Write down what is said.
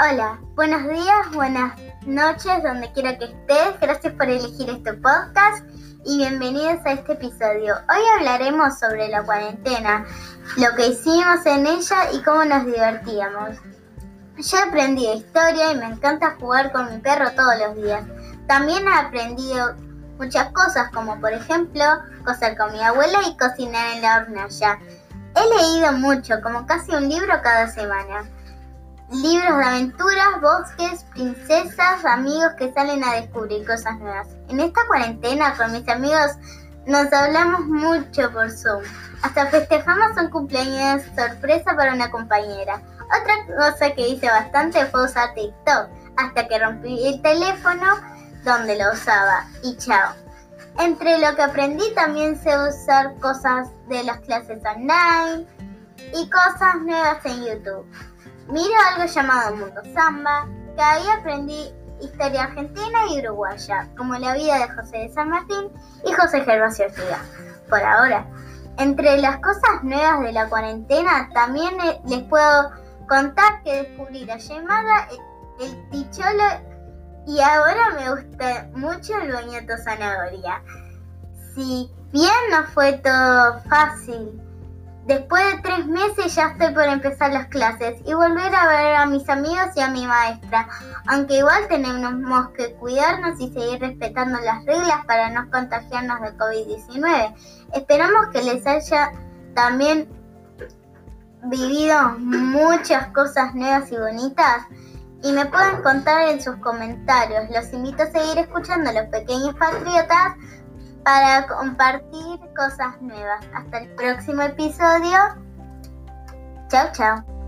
Hola, buenos días, buenas noches, donde quiera que estés. Gracias por elegir este podcast y bienvenidos a este episodio. Hoy hablaremos sobre la cuarentena, lo que hicimos en ella y cómo nos divertíamos. Yo he aprendido historia y me encanta jugar con mi perro todos los días. También he aprendido muchas cosas, como por ejemplo coser con mi abuela y cocinar en la hornalla. He leído mucho, como casi un libro cada semana. Libros de aventuras, bosques, princesas, amigos que salen a descubrir cosas nuevas. En esta cuarentena con mis amigos nos hablamos mucho por Zoom. Hasta festejamos un cumpleaños sorpresa para una compañera. Otra cosa que hice bastante fue usar TikTok, hasta que rompí el teléfono donde lo usaba. Y chao. Entre lo que aprendí también sé usar cosas de las clases online y cosas nuevas en YouTube. Miro algo llamado Mundo Samba, que ahí aprendí historia argentina y uruguaya, como la vida de José de San Martín y José Gervasio Ortega. Por ahora, entre las cosas nuevas de la cuarentena, también les puedo contar que descubrí la llamada, el ticholo y ahora me gusta mucho el boñato zanahoria. Si bien no fue todo fácil, Después de tres meses ya estoy por empezar las clases y volver a ver a mis amigos y a mi maestra, aunque igual tenemos que cuidarnos y seguir respetando las reglas para no contagiarnos de COVID-19. Esperamos que les haya también vivido muchas cosas nuevas y bonitas y me pueden contar en sus comentarios. Los invito a seguir escuchando a los pequeños patriotas para compartir cosas nuevas. Hasta el próximo episodio. Chao, chao.